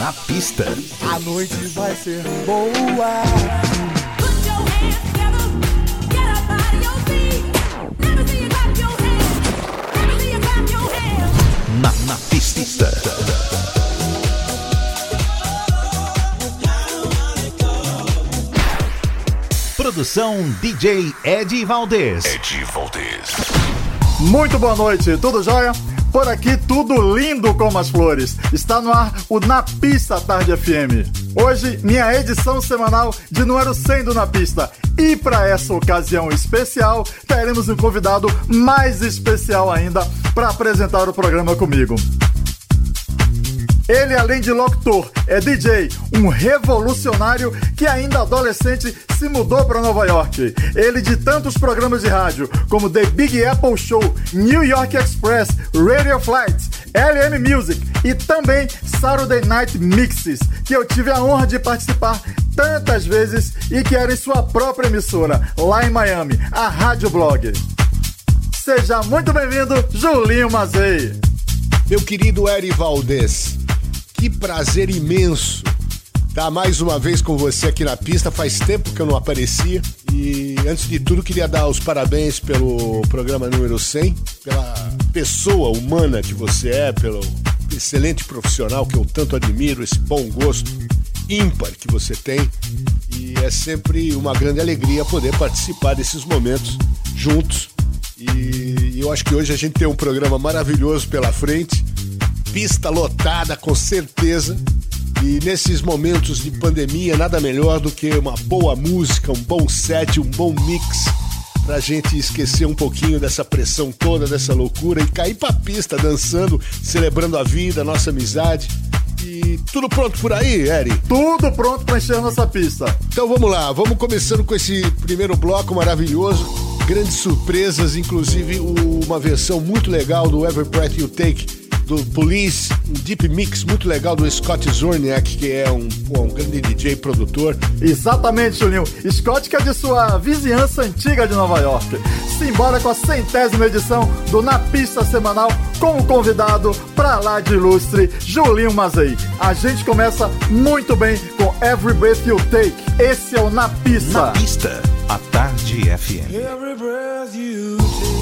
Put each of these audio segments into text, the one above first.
Na pista. A noite vai ser boa. Na, na pista. Produção DJ Ed Valdez. Ed Valdez. Muito boa noite, tudo jóia? Por aqui tudo lindo como as flores. Está no ar o Na Pista Tarde FM. Hoje, minha edição semanal de número 100 do Na Pista. E para essa ocasião especial, teremos um convidado mais especial ainda para apresentar o programa comigo. Ele, além de locutor, é DJ, um revolucionário que ainda adolescente se mudou para Nova York. Ele de tantos programas de rádio como The Big Apple Show, New York Express, Radio Flights, LM Music e também Saturday Night Mixes, que eu tive a honra de participar tantas vezes e que era em sua própria emissora, lá em Miami, a Rádio Blog. Seja muito bem-vindo, Julinho Mazei. Meu querido Eri Valdez, que prazer imenso estar mais uma vez com você aqui na pista. Faz tempo que eu não aparecia. E antes de tudo, queria dar os parabéns pelo programa número 100, pela pessoa humana que você é, pelo excelente profissional que eu tanto admiro, esse bom gosto ímpar que você tem. E é sempre uma grande alegria poder participar desses momentos juntos. E eu acho que hoje a gente tem um programa maravilhoso pela frente pista lotada, com certeza. E nesses momentos de pandemia, nada melhor do que uma boa música, um bom set, um bom mix, pra gente esquecer um pouquinho dessa pressão toda, dessa loucura e cair pra pista dançando, celebrando a vida, a nossa amizade. E tudo pronto por aí, Eri? Tudo pronto pra encher a nossa pista. Então vamos lá, vamos começando com esse primeiro bloco maravilhoso. Grandes surpresas, inclusive uma versão muito legal do Every Breath You Take do Police, um deep mix muito legal do Scott Zorniak, que é um, um grande DJ produtor. Exatamente, Julinho. Scott que é de sua vizinhança antiga de Nova York. Simbora com a centésima edição do Na Pista Semanal com o convidado pra lá de ilustre, Julinho Mazei. A gente começa muito bem com Every Breath You Take. Esse é o Na Pista. Na Pista, a Tarde FM. Every breath you take.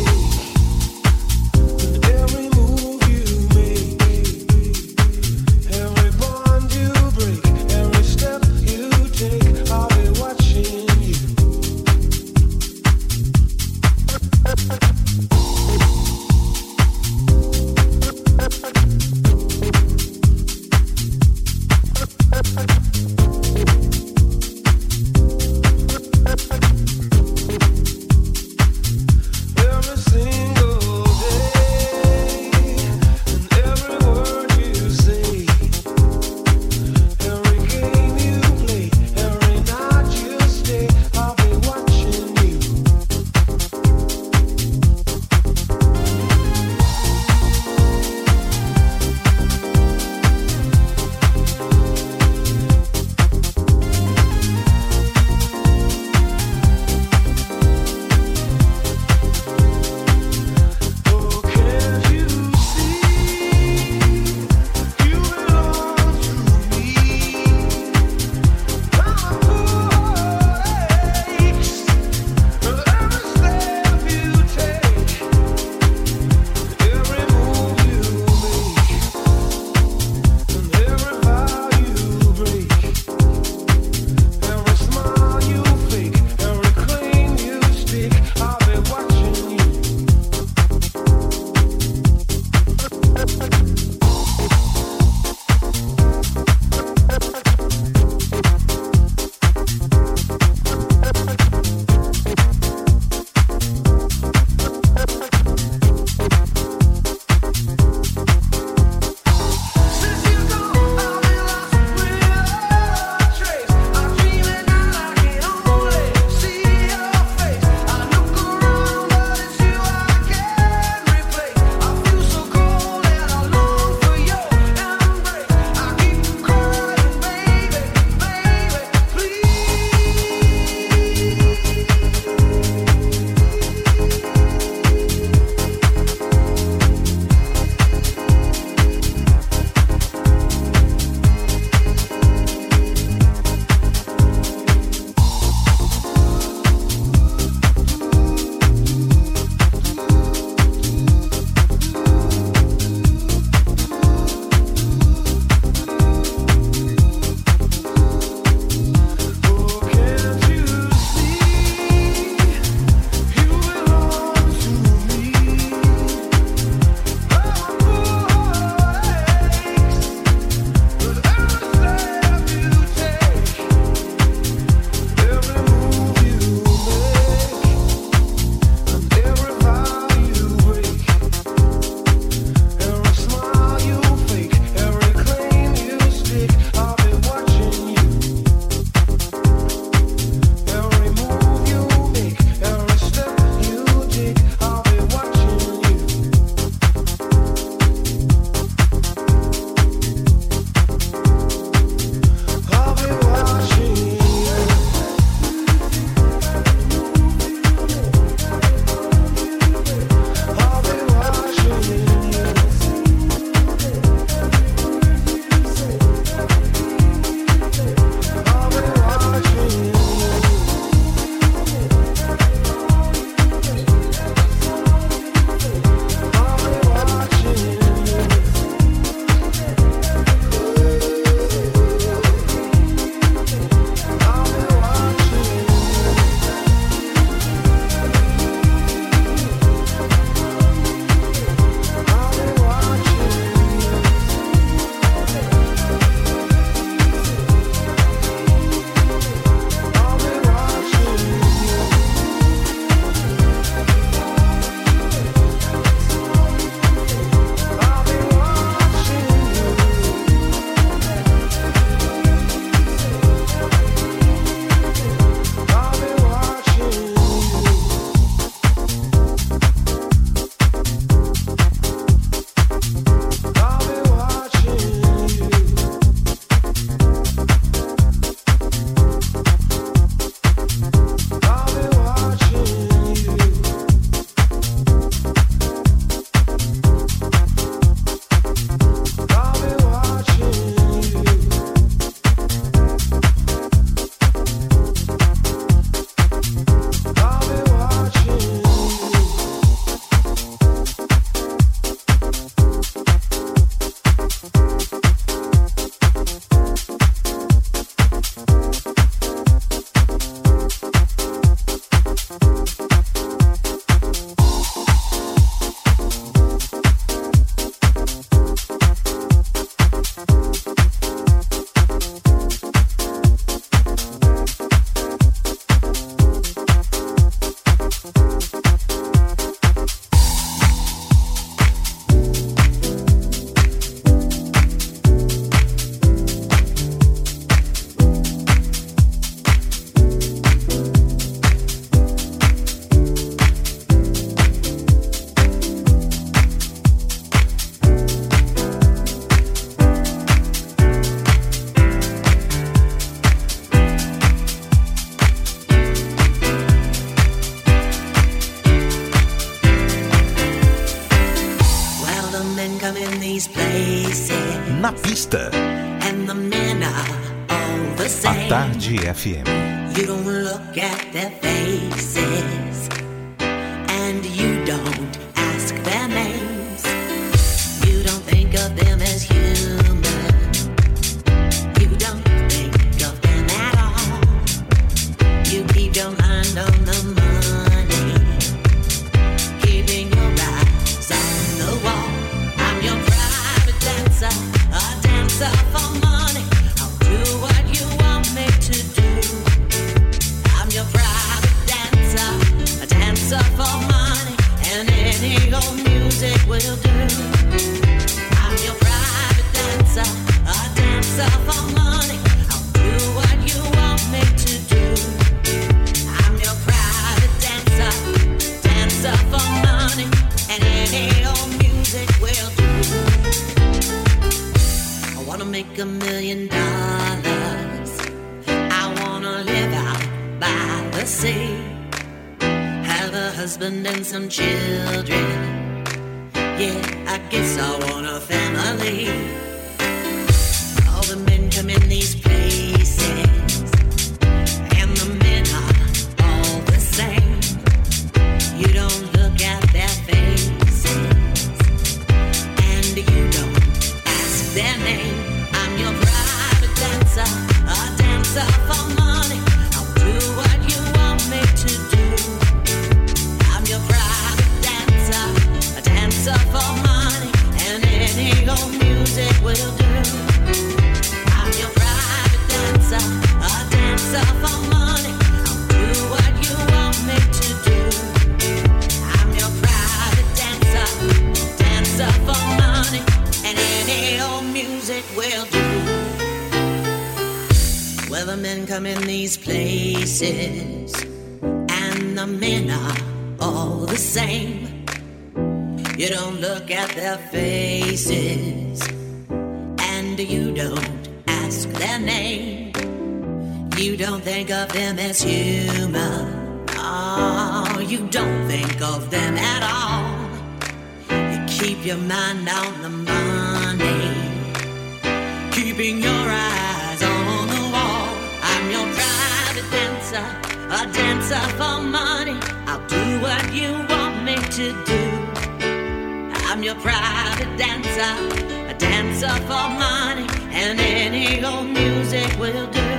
FM. You don't look at that will do. Well, the men come in these places, and the men are all the same. You don't look at their faces, and you don't ask their name. You don't think of them as human. Oh, you don't think of them at all. You keep your mind on the money keeping your eyes on the wall. I'm your private dancer, a dancer for money. I'll do what you want me to do. I'm your private dancer, a dancer for money, and any old music will do.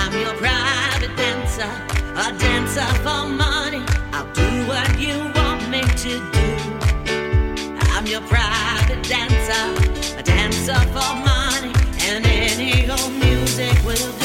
I'm your private dancer, a dancer for money. I'll do what you want me to do. I'm your private dancer up for money, and any old music will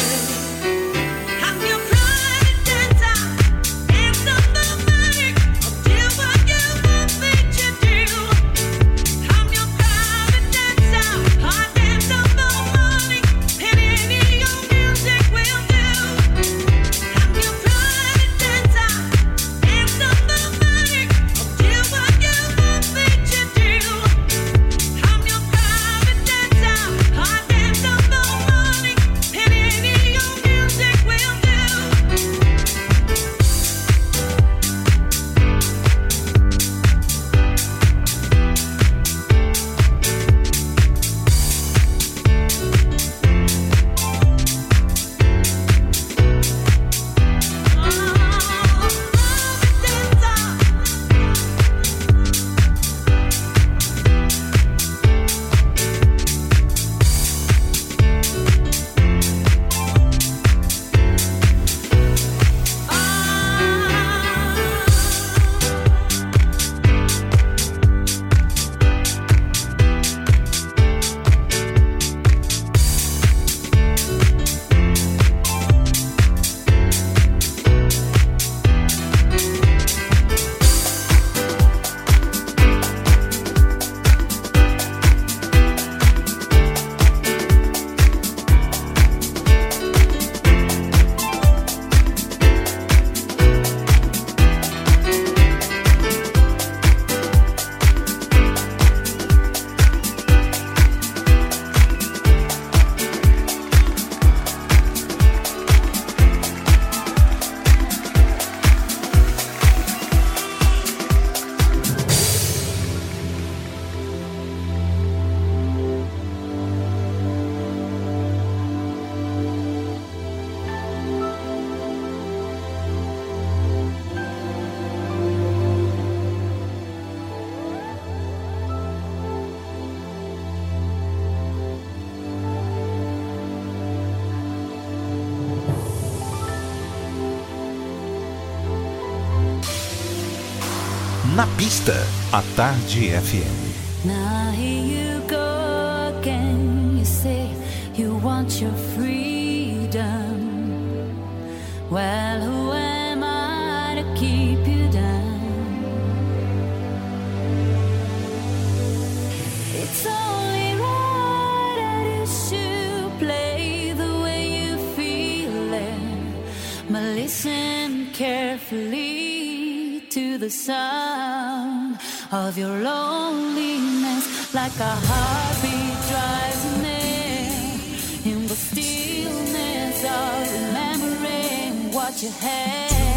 Na pista, a Tarde FM. Now here you go again. You say you want your freedom. Well, who am I to keep you down? It's only right that you should play the way you feel it. But listen carefully the sound of your loneliness, like a heartbeat drives me in the stillness of remembering what you had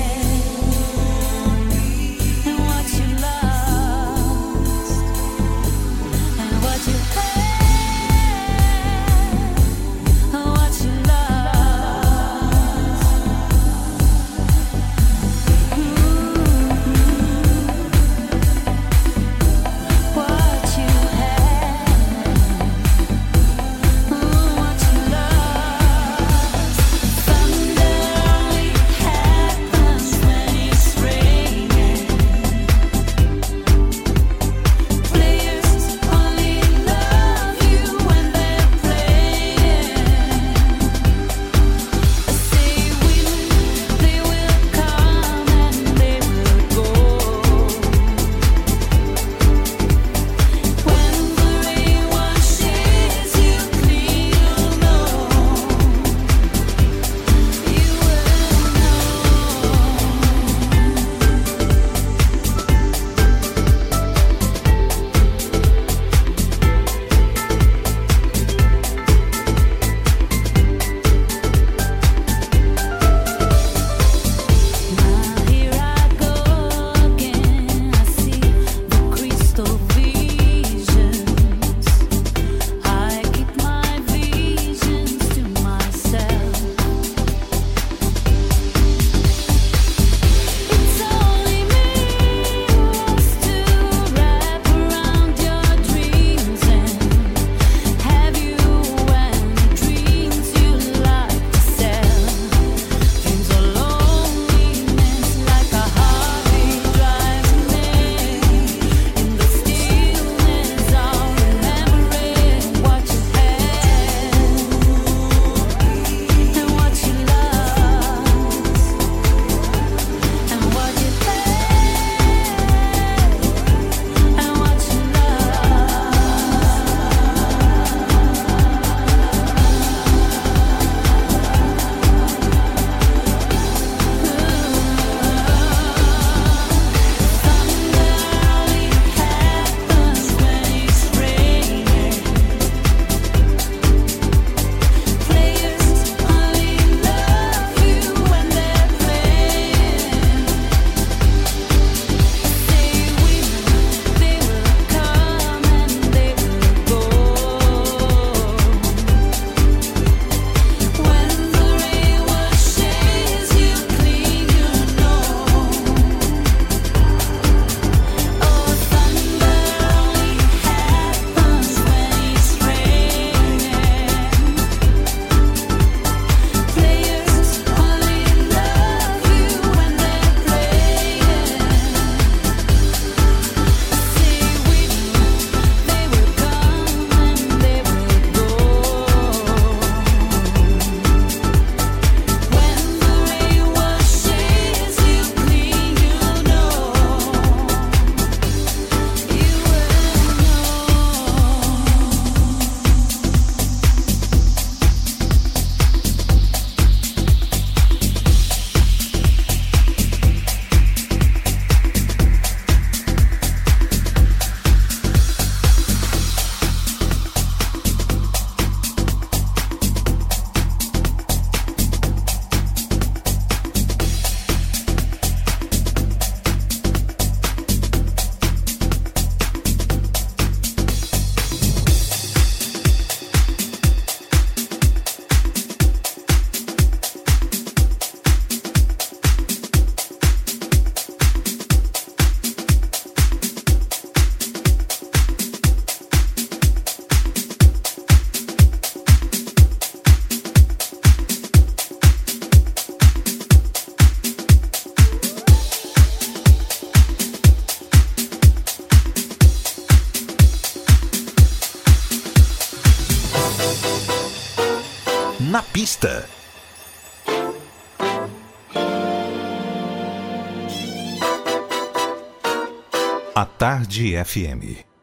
Tarde FM.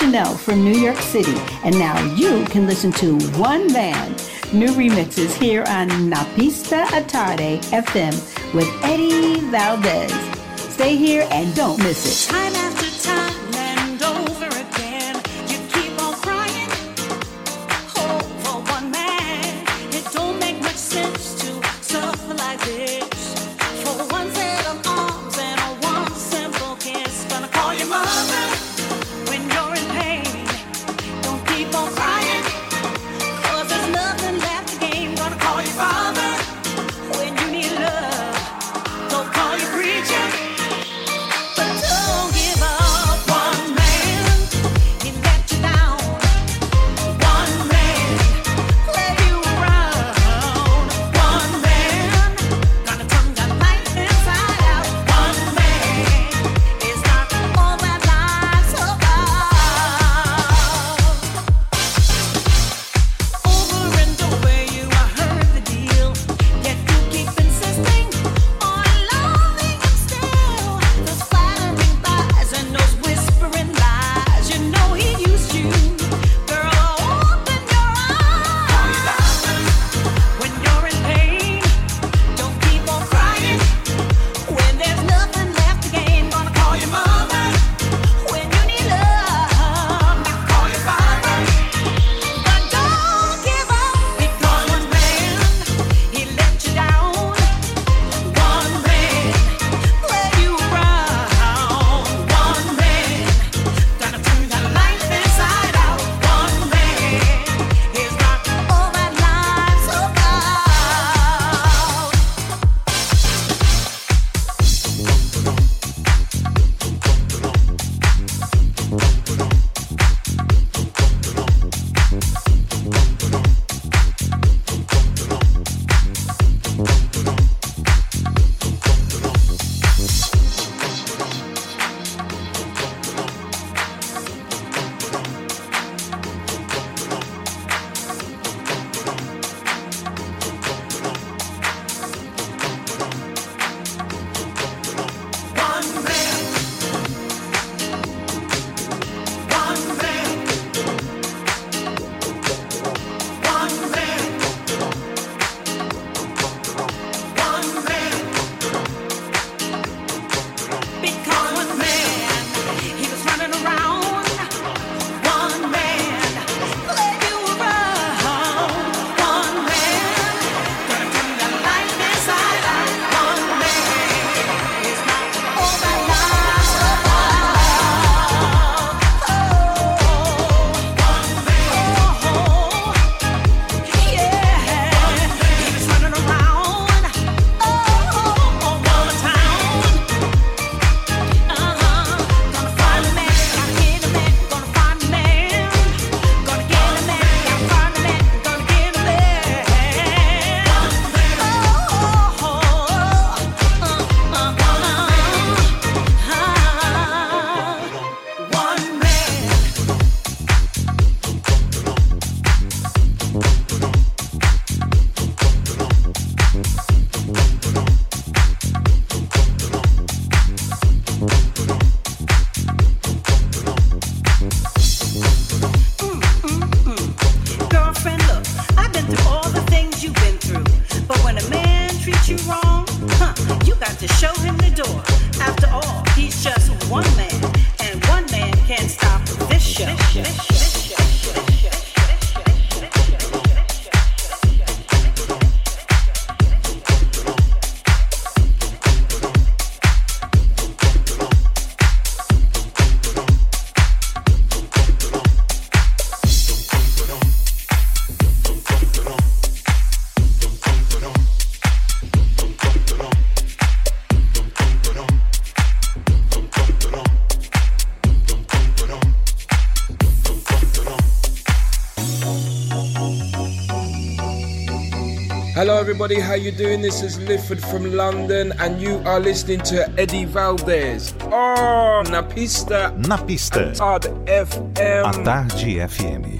Chanel from New York City, and now you can listen to One Man, new remixes here on Napista Atarde FM with Eddie Valdez. Stay here and don't miss it. everybody. How you doing? This is Lifford from London, and you are listening to Eddie Valdez. Oh, na pista. Na pista. Tarde FM. A tarde FM.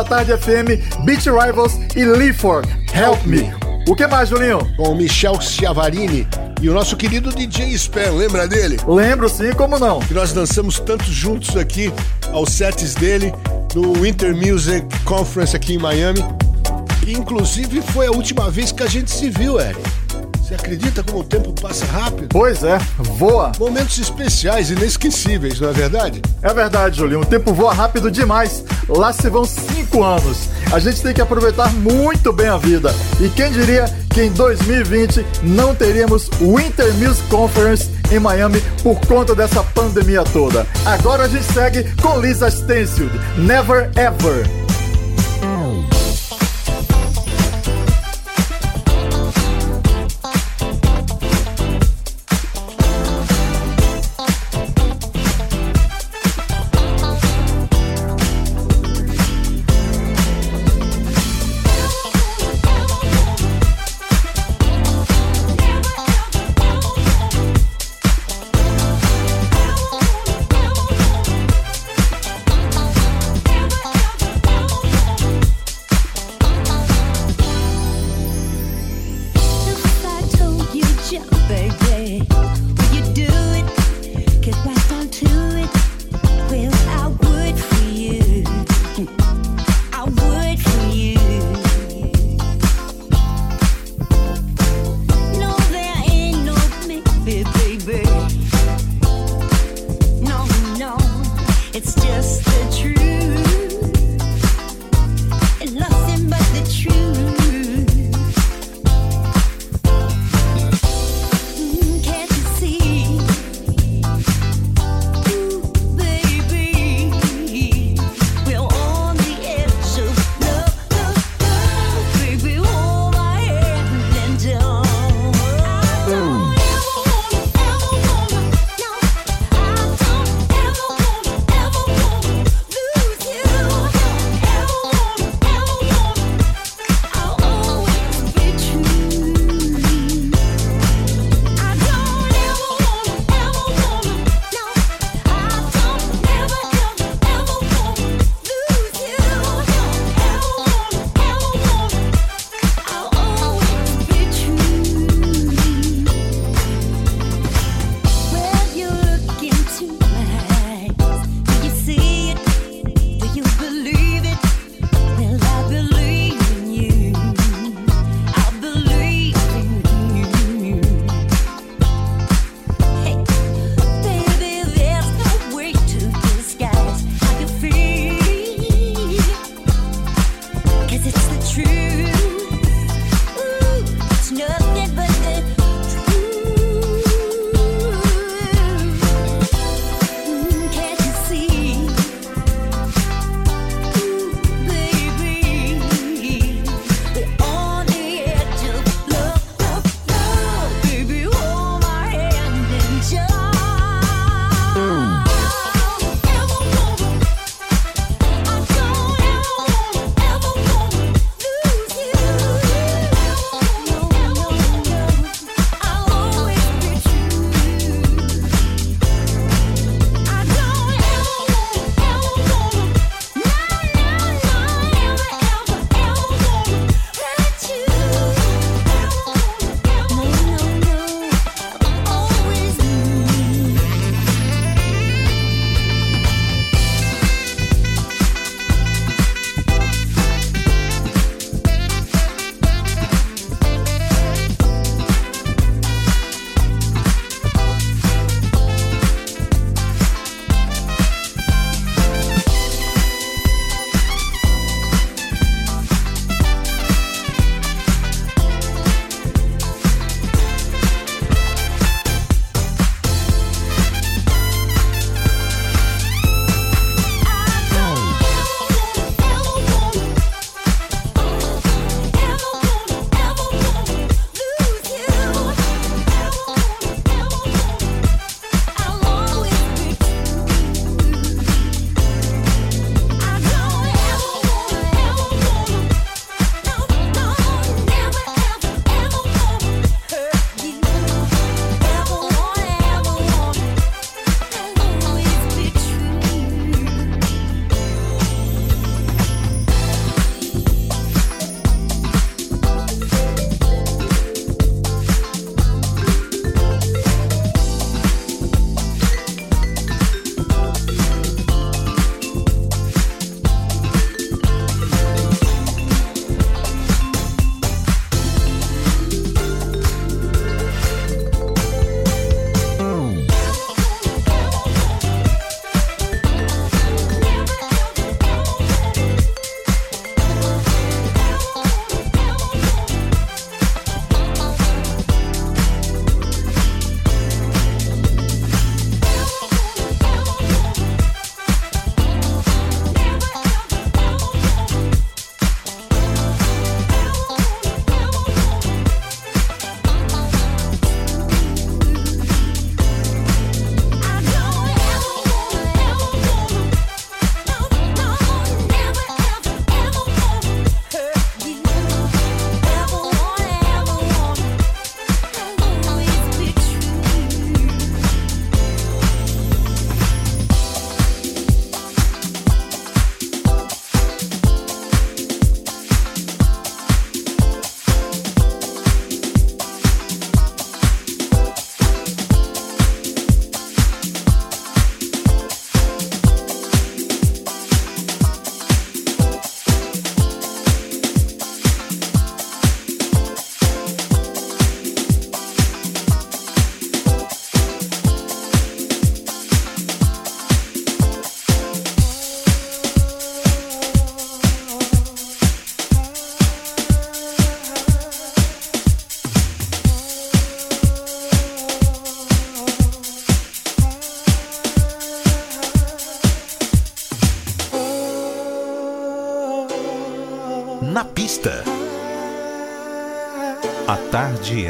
Pista Tarde FM, Beat Rivals e Leaford, Help Me. O que mais, Julinho? Com o Michel Ciavarini e o nosso querido DJ Span, lembra dele? Lembro sim, como não? Que nós dançamos tantos juntos aqui aos sets dele no Winter Music Conference aqui em Miami. E inclusive foi a última vez que a gente se viu, Eric. Você acredita como o tempo passa rápido? Pois é, voa. Momentos especiais, inesquecíveis, não é verdade? É verdade, Julinho. O tempo voa rápido demais. Lá se vão anos. A gente tem que aproveitar muito bem a vida. E quem diria que em 2020 não teríamos Winter Music Conference em Miami por conta dessa pandemia toda. Agora a gente segue com Lisa Stansfield, Never Ever.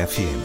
FM.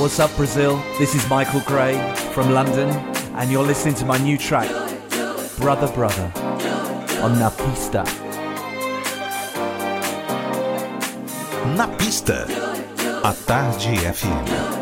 What's up, Brazil? This is Michael Gray from London, and you're listening to my new track, Brother Brother, on Na Pista. Na Pista, a Tarde FM.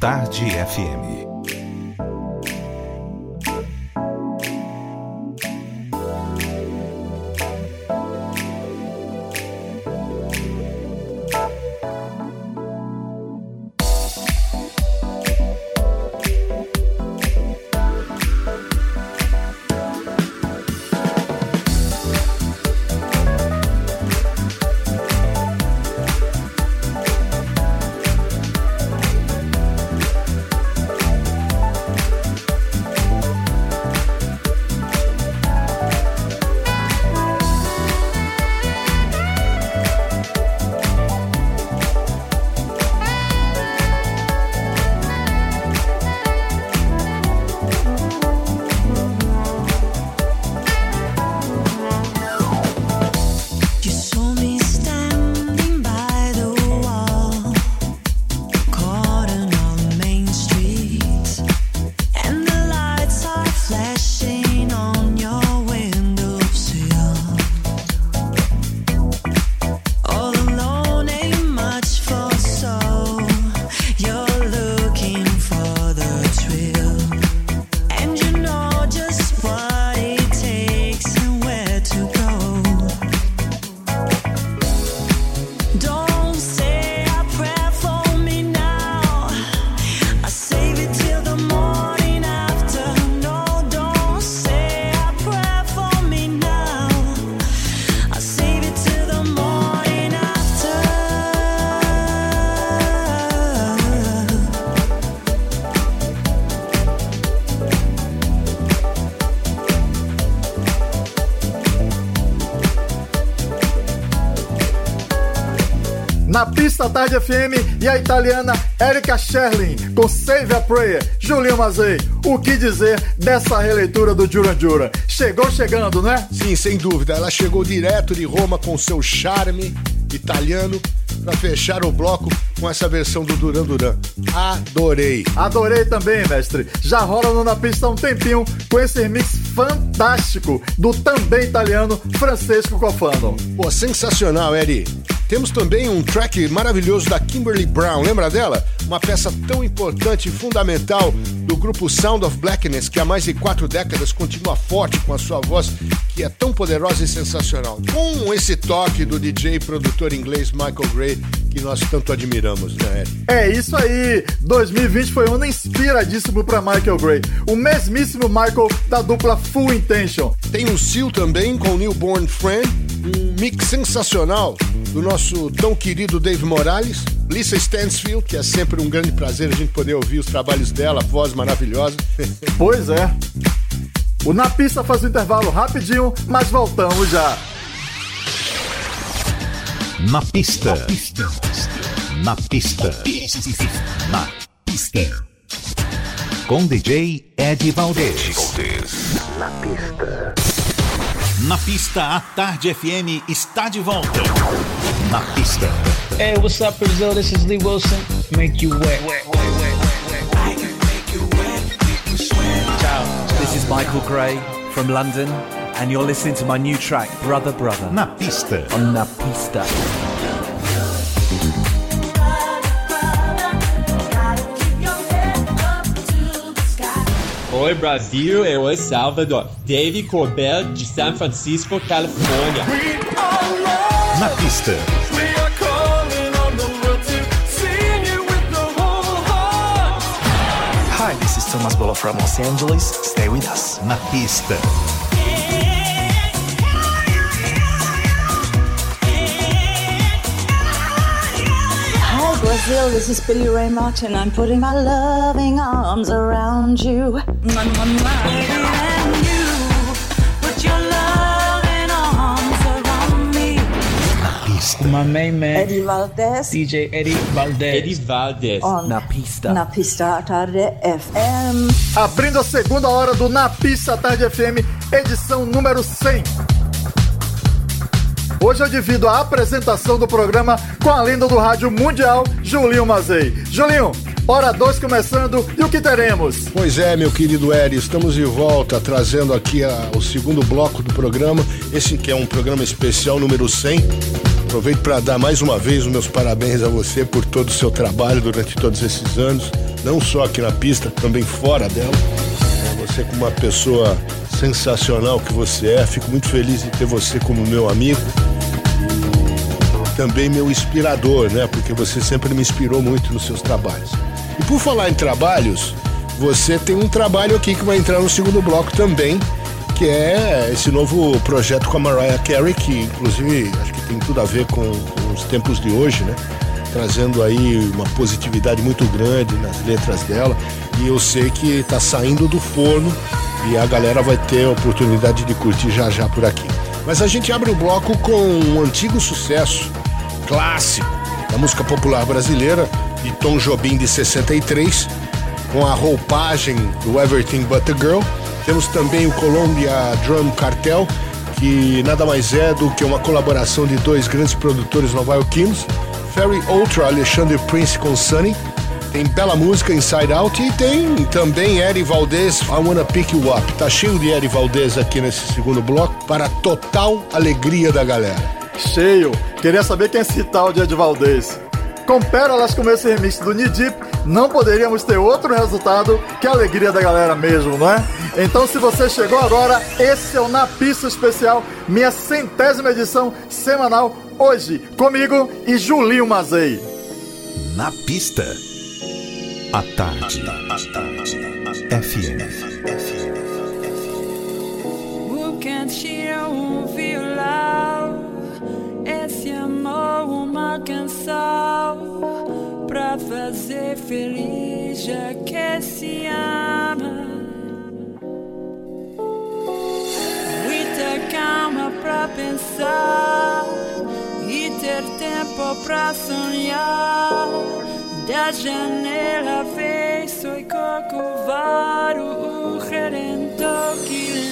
Tarde FM. da Tarde FM e a italiana Erika Sherlin com Save a Prayer, Julinho Mazei. O que dizer dessa releitura do Duran Duran? Chegou chegando, né? Sim, sem dúvida. Ela chegou direto de Roma com seu charme italiano para fechar o bloco com essa versão do Duran Duran. Adorei. Adorei também, mestre. Já rola na pista há um tempinho com esse remix fantástico do também italiano Francesco Cofano. Pô, sensacional, Eri. Temos também um track maravilhoso da Kimberly Brown, lembra dela? Uma peça tão importante e fundamental do grupo Sound of Blackness, que há mais de quatro décadas continua forte com a sua voz, que é tão poderosa e sensacional. Com esse toque do DJ e produtor inglês Michael Gray, que nós tanto admiramos, né, Eric? É isso aí! 2020 foi um ano inspiradíssimo para Michael Gray, o mesmíssimo Michael da dupla Full Intention. Tem o Seal também com Newborn Friend, um mix sensacional do nosso tão querido Dave Morales, Lisa Stansfield, que é sempre um grande prazer a gente poder ouvir os trabalhos dela, voz maravilhosa. Pois é. O Na Pista faz um intervalo rapidinho, mas voltamos já. Na pista. Na pista. Na pista. Com DJ Ed Valdez. Na pista. Na pista, a Tarde FM está de volta. Na pista. Hey, what's up, Brazil? This is Lee Wilson. Make you wet. Ciao. This is Michael Gray from London, and you're listening to my new track, Brother Brother. Na pista. On Na Pista. Oi Brasil, eu sou Salvador. Dave Corbell de San Francisco, Califórnia. Na pista. This is Thomas Bolo from Los Angeles. Stay with us. Na pista. Hi, Brazil. This is Billy Ray Martin. I'm putting my loving arms around. You My main man, Eddie Valdez DJ Eddie Valdez. Eddie Valdez. on Na Pista. Na Pista Tarde FM. Abrindo a segunda hora do Na Pista Tarde FM, edição número 100. Hoje eu divido a apresentação do programa com a lenda do rádio mundial, Julinho Mazei. Julinho, hora 2 começando e o que teremos? Pois é, meu querido Eri, estamos de volta trazendo aqui a- o segundo bloco do programa, esse que é um programa especial número 100. Aproveito para dar mais uma vez os meus parabéns a você por todo o seu trabalho durante todos esses anos, não só aqui na pista, também fora dela. É, Você como uma pessoa sensacional que você é, fico muito feliz de ter você como meu amigo. Também meu inspirador, né? Porque você sempre me inspirou muito nos seus trabalhos. E por falar em trabalhos, você tem um trabalho aqui que vai entrar no segundo bloco também, que é esse novo projeto com a Mariah Carey, que inclusive acho que tem tudo a ver com, com os tempos de hoje, né? Trazendo aí uma positividade muito grande nas letras dela. E eu sei que tá saindo do forno e a galera vai ter a oportunidade de curtir já já por aqui. Mas a gente abre o bloco com um antigo sucesso, clássico, da música popular brasileira, de Tom Jobim de 63, com a roupagem do Everything But the Girl. Temos também o Columbia Drum Cartel, que nada mais é do que uma colaboração de dois grandes produtores nova-iorquinos, Ferry Ultra, Alexandre Prince com Sunny. Tem bela música Inside Out e tem também Eri Valdez, I Wanna Pick You Up. Tá cheio de Eri Valdez aqui nesse segundo bloco, para total alegria da galera. Cheio. Queria saber quem é esse tal de Ed Valdez. Com pérolas como esse remix do Deep, não poderíamos ter outro resultado que a alegria da galera mesmo, não é? Então, se você chegou agora, esse é o Na Pista Especial, minha centésima edição semanal, hoje, comigo e Julinho Mazei. Na pista. A tarde. FM. O cantinho é um violão, esse amor uma canção pra fazer feliz já que se ama. Muita calma pra pensar e ter tempo pra sonhar. Da janela vem soy Corcovado, o redentor que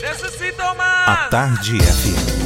Necesito más. A Tarde FM.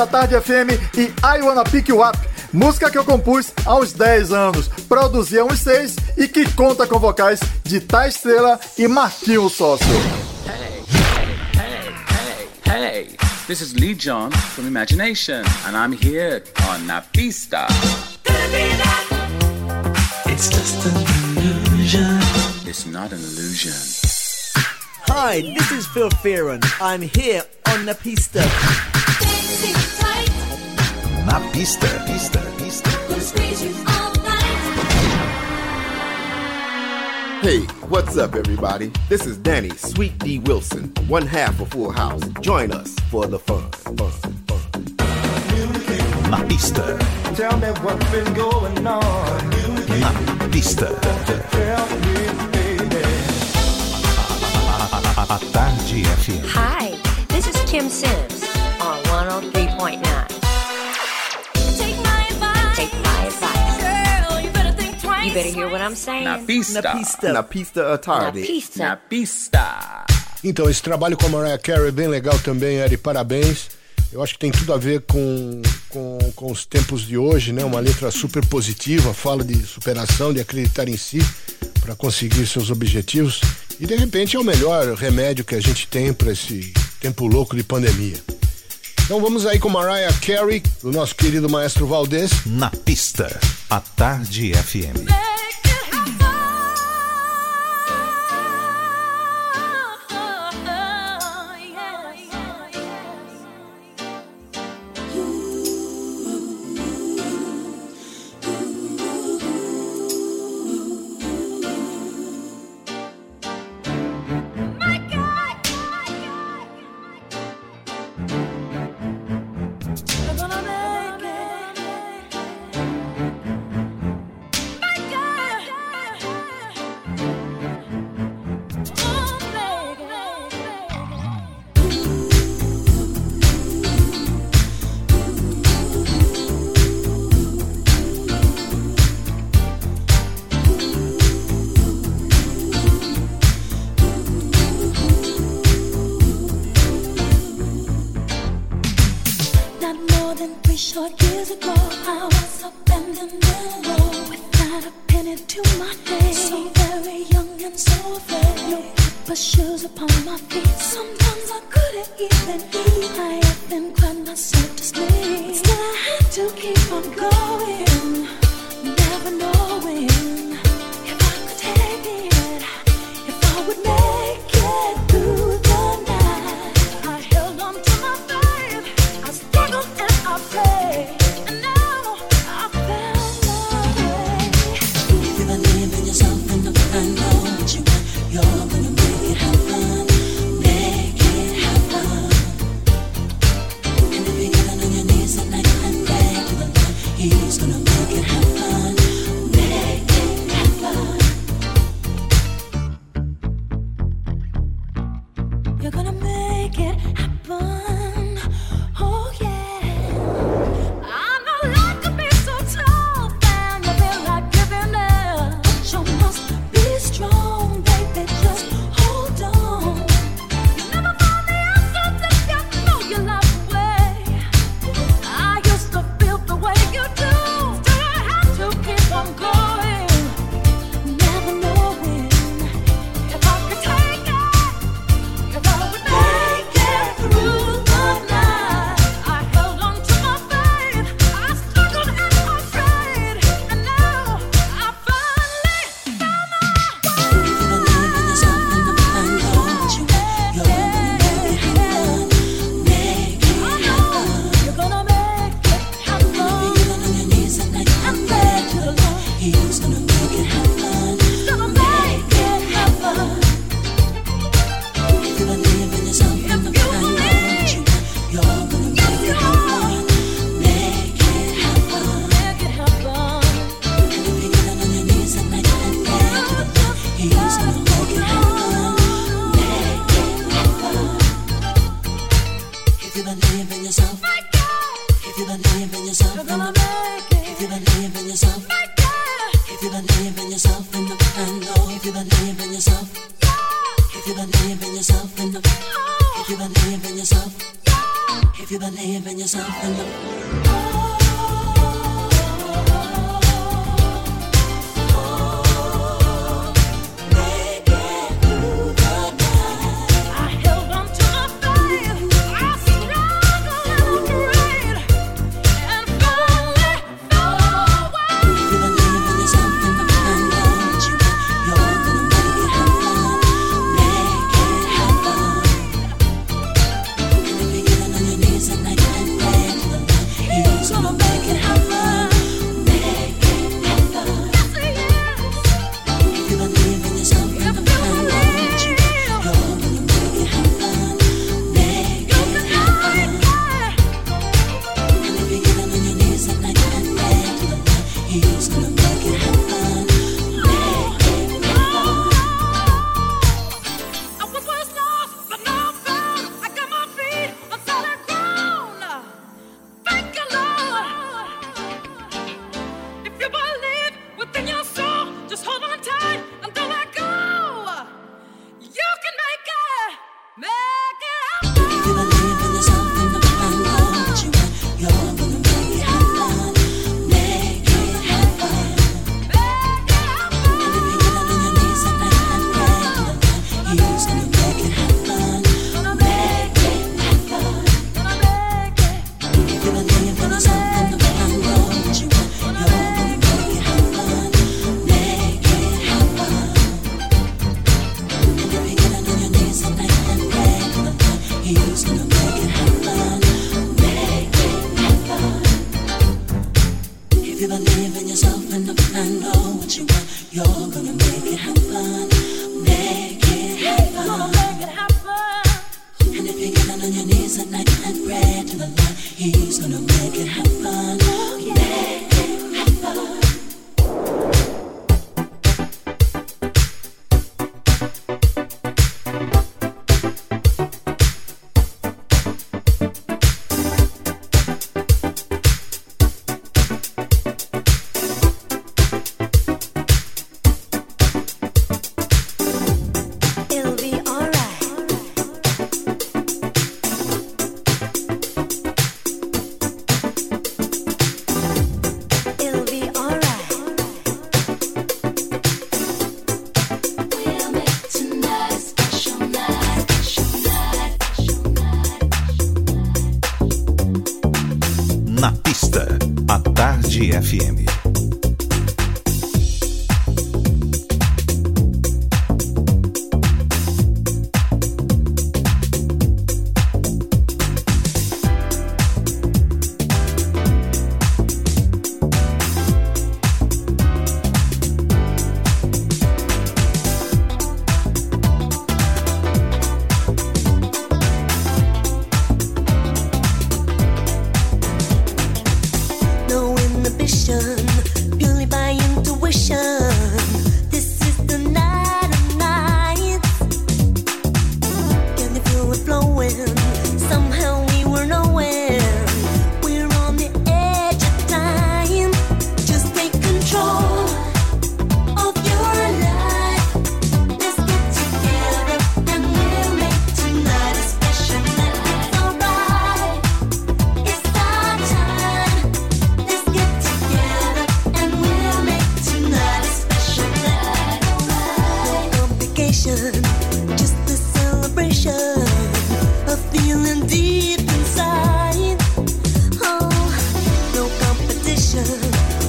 Pista Tarde FM e I Wanna Pick You Up. Música que eu compus aos 10 anos, produzi há uns 6 e que conta com vocais de Tá Estrela e Marquinho Sócio. Hey, this is Lee John from Imagination, and I'm here on Na Pista. It's just an illusion. It's not an illusion. Hi, this is Phil Fearon. I'm here on the pista. Na pista, pista, pista. Hey, what's up, everybody? This is Danny Sweet D Wilson, one half of Full House. Join us for the fun. fun, fun. Na pista, Tell me what's been going what I'm saying. Na pista. Na pista. Na pista à tarde. Na pista. Na pista. Então, esse trabalho com a Mariah Carey é bem legal também, Eri, parabéns. Eu acho que tem tudo a ver com, com, com os tempos de hoje, né? Uma letra super positiva, fala de superação, de acreditar em si para conseguir seus objetivos. E de repente é o melhor remédio que a gente tem para esse tempo louco de pandemia. Então vamos aí com Mariah Carey, do nosso querido maestro Valdez. Na pista, a Tarde FM.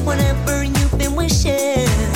Whatever you've been wishing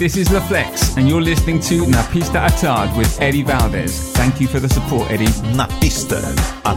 This is LaFlex, and you're listening to Napista Atard with Eddie Valdez. Thank you for the support, Eddie. Napista Pista à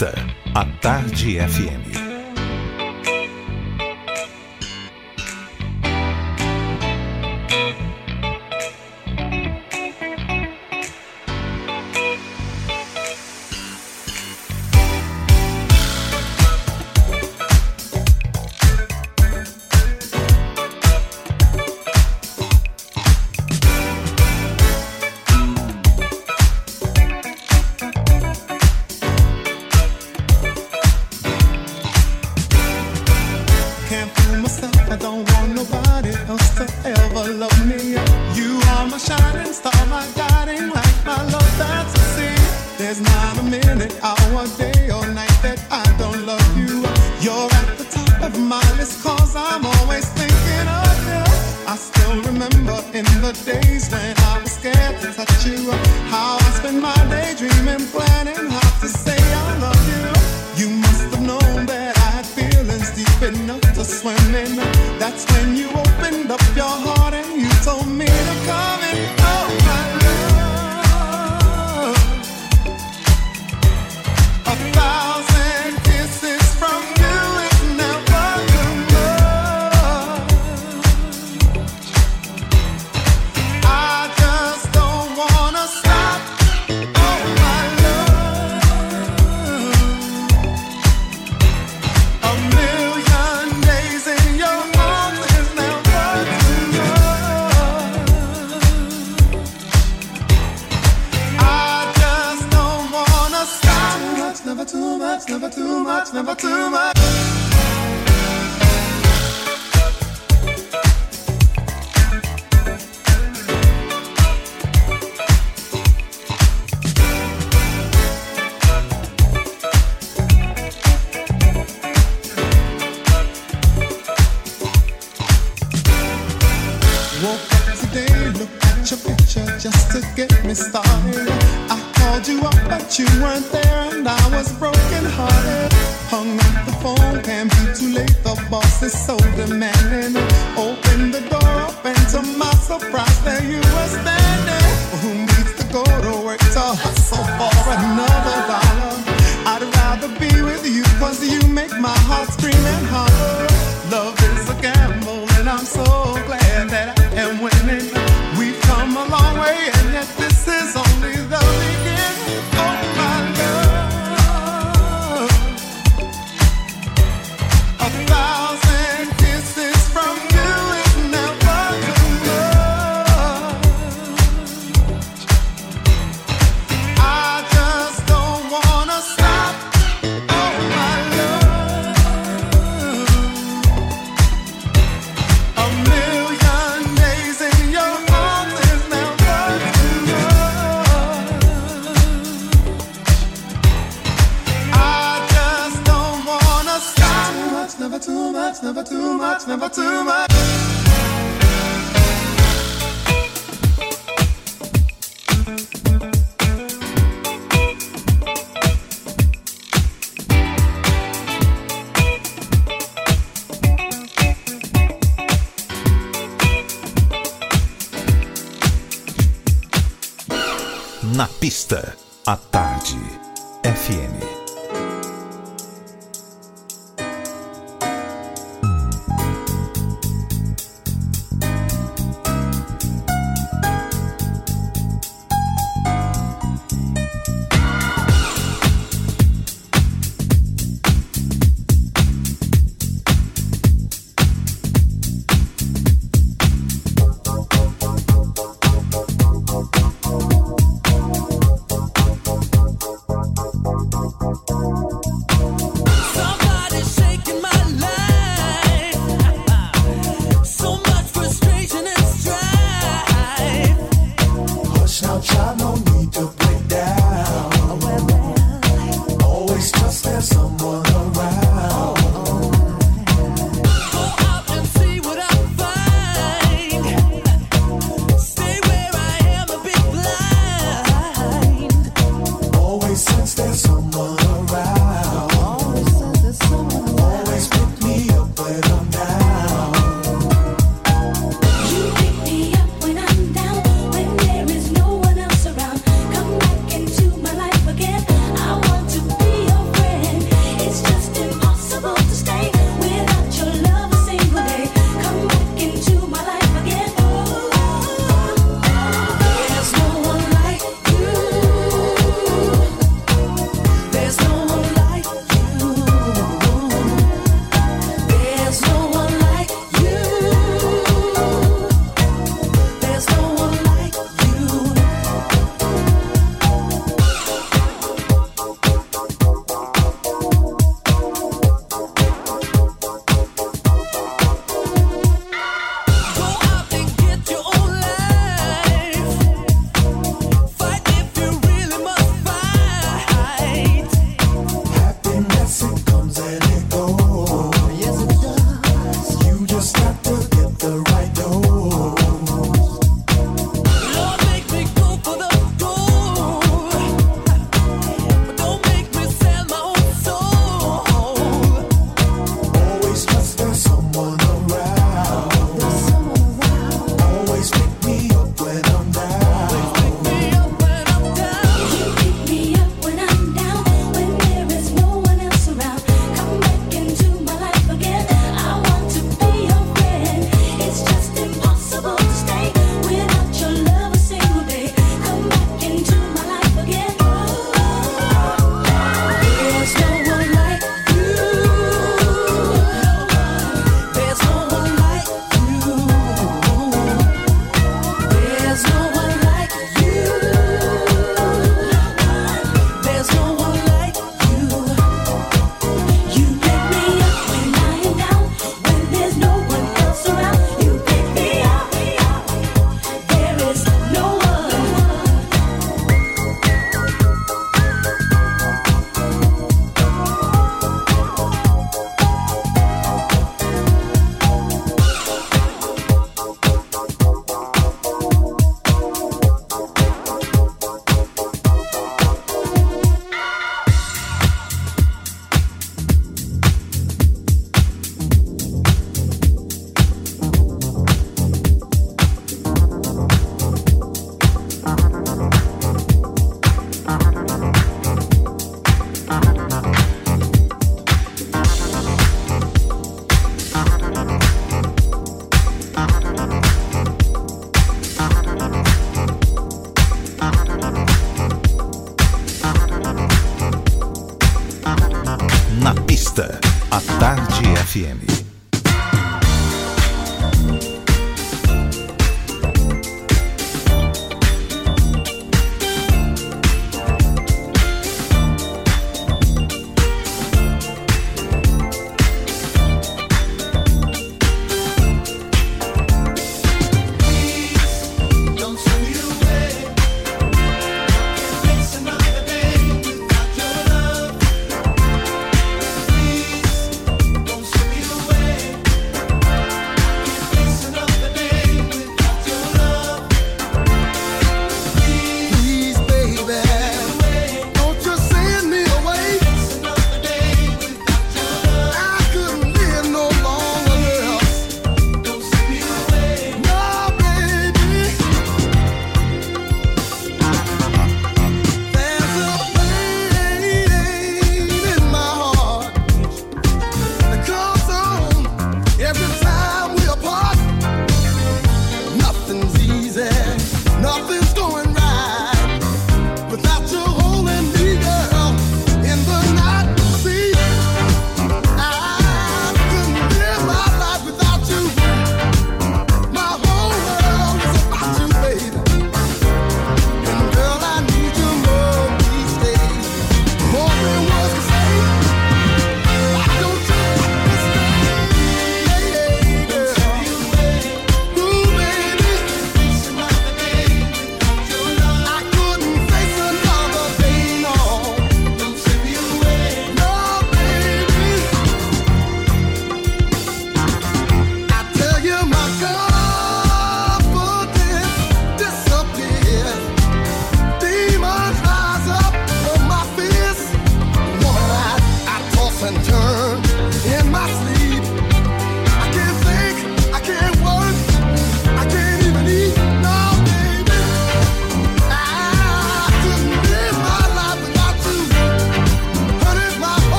A Tarde FM.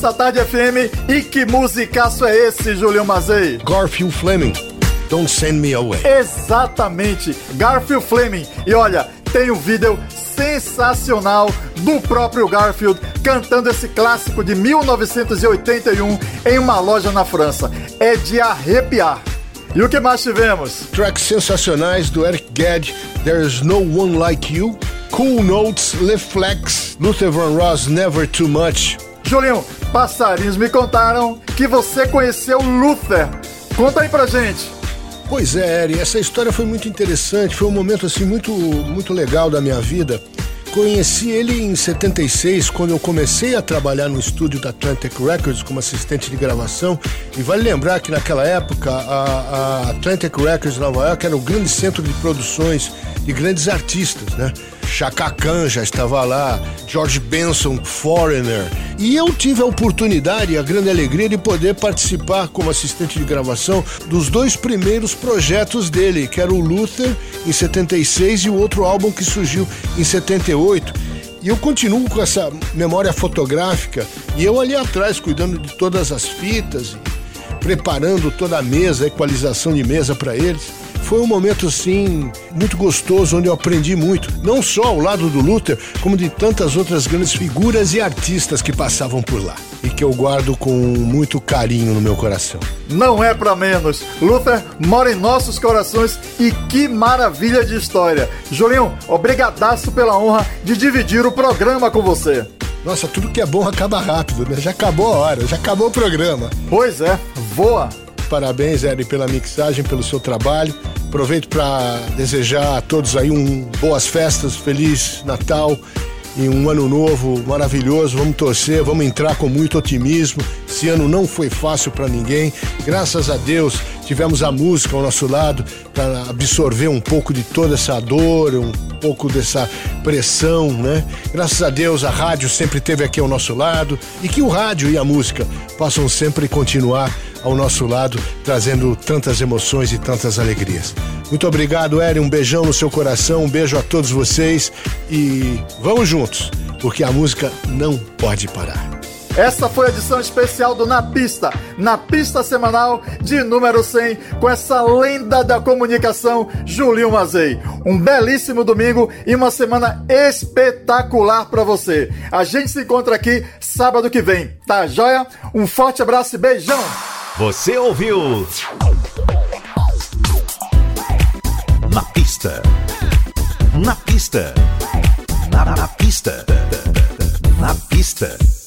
Pista Tarde FM. E que musicaço é esse, Julião Mazei? Garfield Fleming, Don't Send Me Away. Exatamente, Garfield Fleming. E olha, tem um vídeo sensacional do próprio Garfield cantando esse clássico de 1981 em uma loja na França. É de arrepiar. E o que mais tivemos? Tracks sensacionais do Eric Gadd, There's No One Like You, Cool Notes, Live Flex, Luther Van Ross, Never Too Much. Julinho, passarinhos me contaram que você conheceu Luther. Conta aí pra gente. Pois é, Eri, essa história foi muito interessante, foi um momento assim muito, muito legal da minha vida. Conheci ele em 76, quando eu comecei a trabalhar no estúdio da Atlantic Records como assistente de gravação. E vale lembrar que naquela época a, a Atlantic Records Nova York era o grande centro de produções de grandes artistas, né? Chaka Khan já estava lá, George Benson, Foreigner. E eu tive a oportunidade e a grande alegria de poder participar como assistente de gravação dos dois primeiros projetos dele, que era o Luther em 76 e o outro álbum que surgiu em 78. E eu continuo com essa memória fotográfica e eu ali atrás cuidando de todas as fitas, preparando toda a mesa, equalização de mesa para eles. Foi um momento assim muito gostoso onde eu aprendi muito, não só ao lado do Luther, como de tantas outras grandes figuras e artistas que passavam por lá e que eu guardo com muito carinho no meu coração. Não é pra menos. Luther mora em nossos corações e que maravilha de história. Julinho, obrigadaço pela honra de dividir o programa com você. Nossa, tudo que é bom acaba rápido, né? Já acabou a hora, já acabou o programa. Pois é, voa. Parabéns, Eri, pela mixagem, pelo seu trabalho. Aproveito para desejar a todos aí um boas festas, feliz Natal e um ano novo maravilhoso. Vamos torcer, vamos entrar com muito otimismo. Esse ano não foi fácil para ninguém. Graças a Deus tivemos a música ao nosso lado para absorver um pouco de toda essa dor, um pouco dessa pressão, né? Graças a Deus a rádio sempre esteve aqui ao nosso lado e que o rádio e a música possam sempre continuar ao nosso lado, trazendo tantas emoções e tantas alegrias. Muito obrigado, Eri. Um beijão no seu coração, um beijo a todos vocês e vamos juntos, porque a música não pode parar. Essa foi a edição especial do Na Pista, na pista semanal de número 100, com essa lenda da comunicação, Julinho Mazei. Um belíssimo domingo e uma semana espetacular para você. A gente se encontra aqui sábado que vem, tá joia? Um forte abraço e beijão! Você ouviu? Na pista. Na pista. Na, na pista. Na pista.